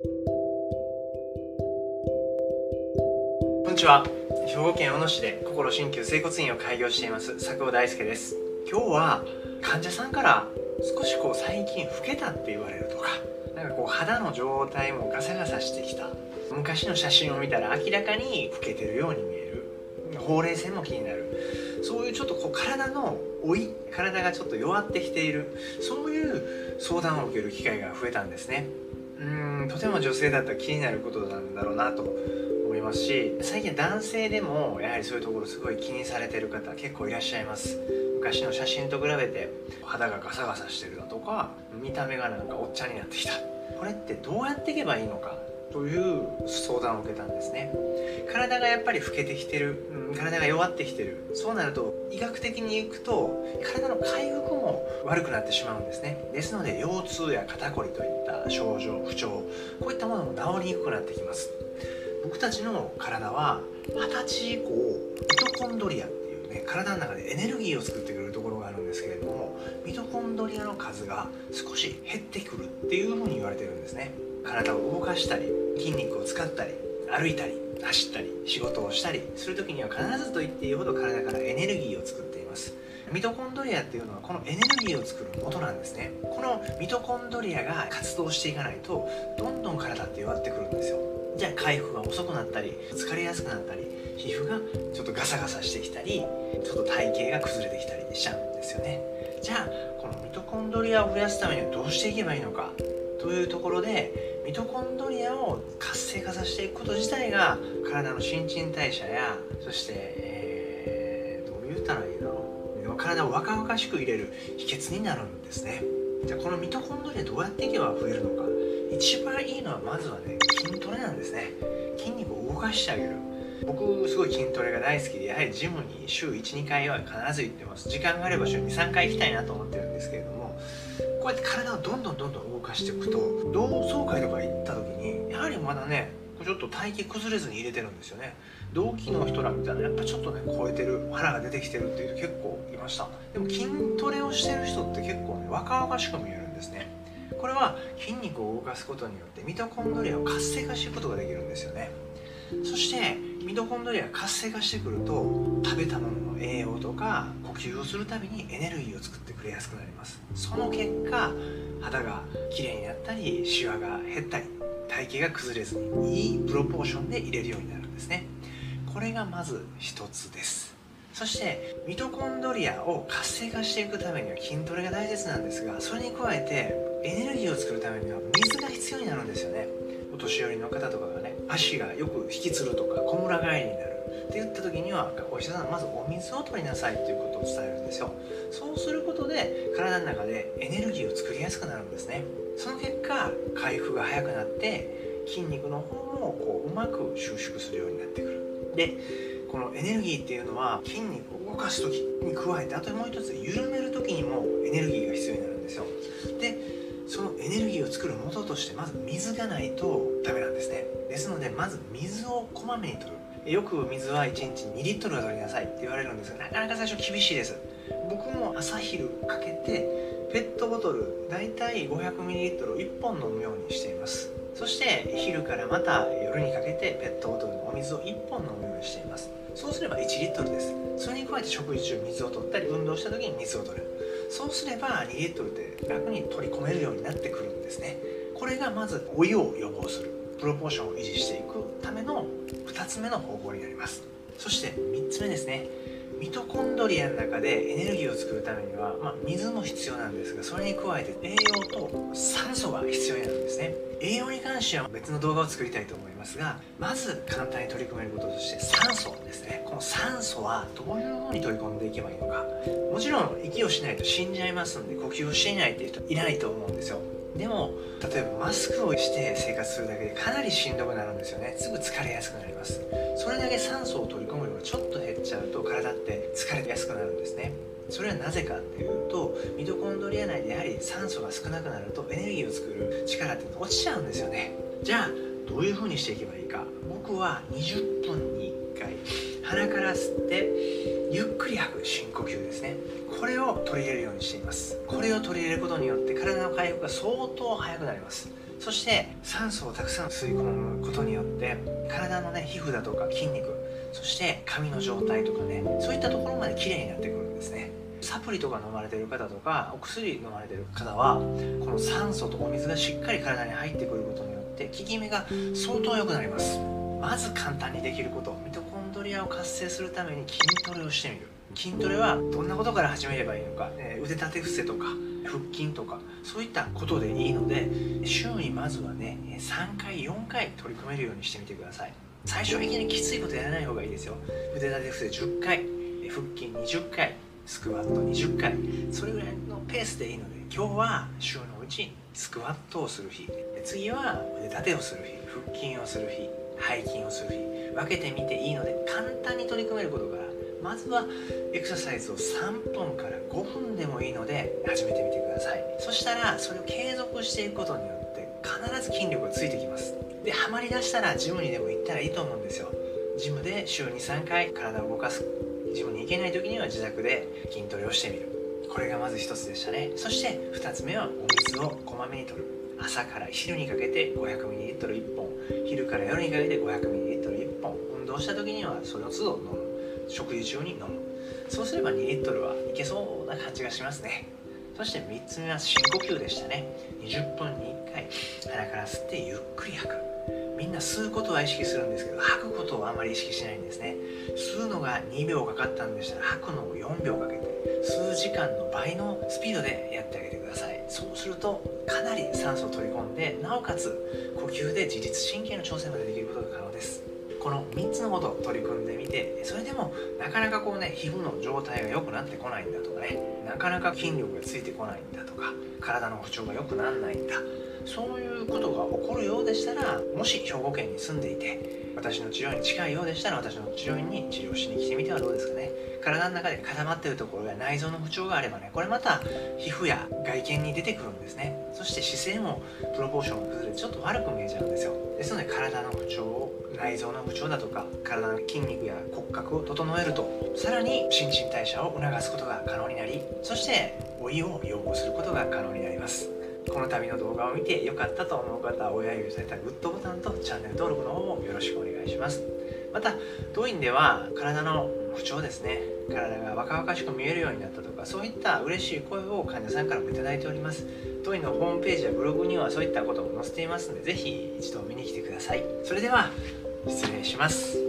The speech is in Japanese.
こんにちは。兵庫県小野市で心鍼灸整骨院を開業しています。佐久尾大輔です。今日は患者さんから少しこう最近老けたって言われるとかなんかこう肌の状態もガサガサしてきた。昔の写真を見たら明らかに老けてるように見える。ほうれい線も気になる。そういうちょっとこう体の老い体がちょっと弱ってきている。そういう相談を受ける機会が増えたんですね。うんとても女性だったら気になることなんだろうなと思いますし最近男性でもやはりそういうところすごい気にされてる方結構いらっしゃいます。昔の写真と比べて肌がガサガサしてるだとか見た目がなんかおっちゃんになってきた。これってどうやっていけばいいのかという相談を受けたんですね。体がやっぱり老けてきてる、うん、体が弱ってきてる。そうなると医学的にいくと体の回復も悪くなってしまうんですね。ですので腰痛や肩こりといった症状不調こういったものも治りにくくなってきます。僕たちの体は二十歳以降ミトコンドリアっていうね体の中でエネルギーを作ってくれるところがあるんですけれどもミトコンドリアの数が少し減ってくるっていうふうに言われてるんですね。体を動かしたり筋肉を使ったり歩いたり走ったり仕事をしたりする時には必ずと言っていいほど体からエネルギーを作っています。ミトコンドリアっていうのはこのエネルギーを作る元なんですね。このミトコンドリアが活動していかないとどんどん体って弱ってくるんですよ。じゃあ回復が遅くなったり疲れやすくなったり皮膚がちょっとガサガサしてきたりちょっと体型が崩れてきたりしちゃうんですよね。じゃあこのミトコンドリアを増やすためにはどうしていけばいいのか。というところでミトコンドリアを活性化させていくこと自体が体の新陳代謝やそして、えー、どう言ったらいいの体を若々しく入れる秘訣になるんですね。じゃあこのミトコンドリアどうやっていけば増えるのか。一番いいのはまずはね筋トレなんですね。筋肉を動かしてあげる。僕すごい筋トレが大好きでやはりジムに週12回は必ず行ってます。時間があれば週23回行きたいなと思ってるんですけれどもうやって体をどんどんどんどん動かしていくと同窓会とか行った時にやはりまだねちょっと体型崩れずに入れてるんですよね。同期の人らみたいなやっぱちょっとね超えてる腹が出てきてるっていう人結構いました。でも筋トレをしてる人って結構ね若々しく見えるんですね。これは筋肉を動かすことによってミトコンドリアを活性化していくことができるんですよね。そしてミトコンドリアが活性化してくると食べたものの栄養とか呼吸をするたびにエネルギーを作ってくれやすくなります。その結果肌が綺麗になったりシワが減ったり体型が崩れずにいいプロポーションで入れるようになるんですね。これがまず一つです。そしてミトコンドリアを活性化していくためには筋トレが大切なんですがそれに加えてエネルギーを作るためには水が必要になるんですよね。お年寄りの方とかがね足がよく引きつるとかこむら返りになるって言った時にはお医者さんまずお水を取りなさいっていうことを伝えるんですよ。そうすることで体の中でエネルギーを作りやすくなるんですね。その結果回復が早くなって筋肉の方もこううまく収縮するようになってくる。でこのエネルギーっていうのは筋肉を動かす時に加えてあともう一つ緩める時にもエネルギーが必要になるんですよ。としてまず水がないとダメなんですね。ですのでまず水をこまめに取る。よく水は1日2リットルは取りなさいって言われるんですがなかなか最初厳しいです。僕も朝昼かけてペットボトル大体 500ml を1本飲むようにしています。そして昼からまた夜にかけてペットボトルのお水を1本飲むようにしています。そうすれば1リットルです。それに加えて食事中水を取ったり運動した時に水を取る。そうすれば2リットルで楽に取り込めるようになってくるんですね。これがまず老いを予防するプロポーションを維持していくための2つ目の方法になります。そして3つ目ですね。ミトコンドリアの中でエネルギーを作るためには、まあ、水も必要なんですがそれに加えて栄養と酸素が必要になるんですね。栄養に関しては別の動画を作りたいと思いますがまず簡単に取り組めることとして酸素ですね。この酸素はどういうふうに取り込んでいけばいいのか。もちろん息をしないと死んじゃいますんで呼吸をしていないっていう人いないと思うんですよ。でも例えばマスクをして生活するだけでかなりしんどくなるんですよね。すぐ疲れやすくなります。それだけ酸素を取り込む量がちょっと減っちゃうと体って疲れやすくなるんですね。それはなぜかっていうとミトコンドリア内でやはり酸素が少なくなるとエネルギーを作る力って落ちちゃうんですよね。じゃあどういう風にしていけばいいか。僕は20分に1回鼻から吸ってゆっくり吐く深呼吸ですね。これを取り入れるようにしています。これを取り入れることによって体の回復が相当早くなります。そして酸素をたくさん吸い込むことによって体のね皮膚だとか筋肉そして髪の状態とかねそういったところまで綺麗になってくるんですね。サプリとか飲まれてる方とかお薬飲まれてる方はこの酸素とお水がしっかり体に入ってくることによって効き目が相当良くなります。まず簡単にできること。ミトドリアを活性するために筋トレをしてみる。筋トレはどんなことから始めればいいのか、え腕立て伏せとか腹筋とかそういったことでいいので週にまずはね3回4回取り組めるようにしてみてください。最初いきなりきついことやらない方がいいですよ。腕立て伏せ10回腹筋20回スクワット20回それぐらいのペースでいいので今日は週のうちにスクワットをする日。次は腕立てをする日腹筋をする日。背筋をする。日分けてみていいので簡単に取り組めることからまずはエクササイズを3分から5分でもいいので始めてみてください。そしたらそれを継続していくことによって必ず筋力がついてきます。でハマりだしたらジムにでも行ったらいいと思うんですよ。ジムで週23回体を動かす。ジムに行けない時には自宅で筋トレをしてみる。これがまず一つでしたね。そして2つ目はお水をこまめにとる朝から昼にかけて 500ml1 本昼から夜にかけて 500ml1 本。運動した時にはその都度飲む。食事中に飲む。そうすれば2リットルはいけそうな感じがしますね。そして3つ目は深呼吸でしたね。20分に1回鼻から吸ってゆっくり吐く。みんな吸うことは意識するんですけど吐くことをあまり意識しないんですね。吸うのが2秒かかったんでしたら吐くのを4秒かけて数時間の倍のスピードでやってあげてください。そうするとかなり酸素を取り込んでなおかつ呼吸で自律神経の調整までできることが可能です。この3つのことを取り組んでみてそれでもなかなかこうね皮膚の状態が良くなってこないんだとかねなかなか筋力がついてこないんだとか体の不調が良くならないんだそういうことが起こるようでしたらもし兵庫県に住んでいて私の治療院に近いようでしたら私の治療院に治療しに来てみてはどうですかね。体の中で固まってるところや内臓の不調があればねこれまた皮膚や外見に出てくるんですね。そして姿勢もプロポーションが崩れてちょっと悪く見えちゃうんですよ。ですので体の不調を内臓の不調だとか体の筋肉や骨格を整えるとさらに新陳代謝を促すことが可能になりそして老いを予防することが可能になります。この度の動画を見て良かったと思う方は親指されたグッドボタンとチャンネル登録の方もよろしくお願いします。また当院では体の不調ですね。体が若々しく見えるようになったとかそういった嬉しい声を患者さんからも頂いております。当院のホームページやブログにはそういったことも載せていますので是非一度見に来てください。それでは失礼します。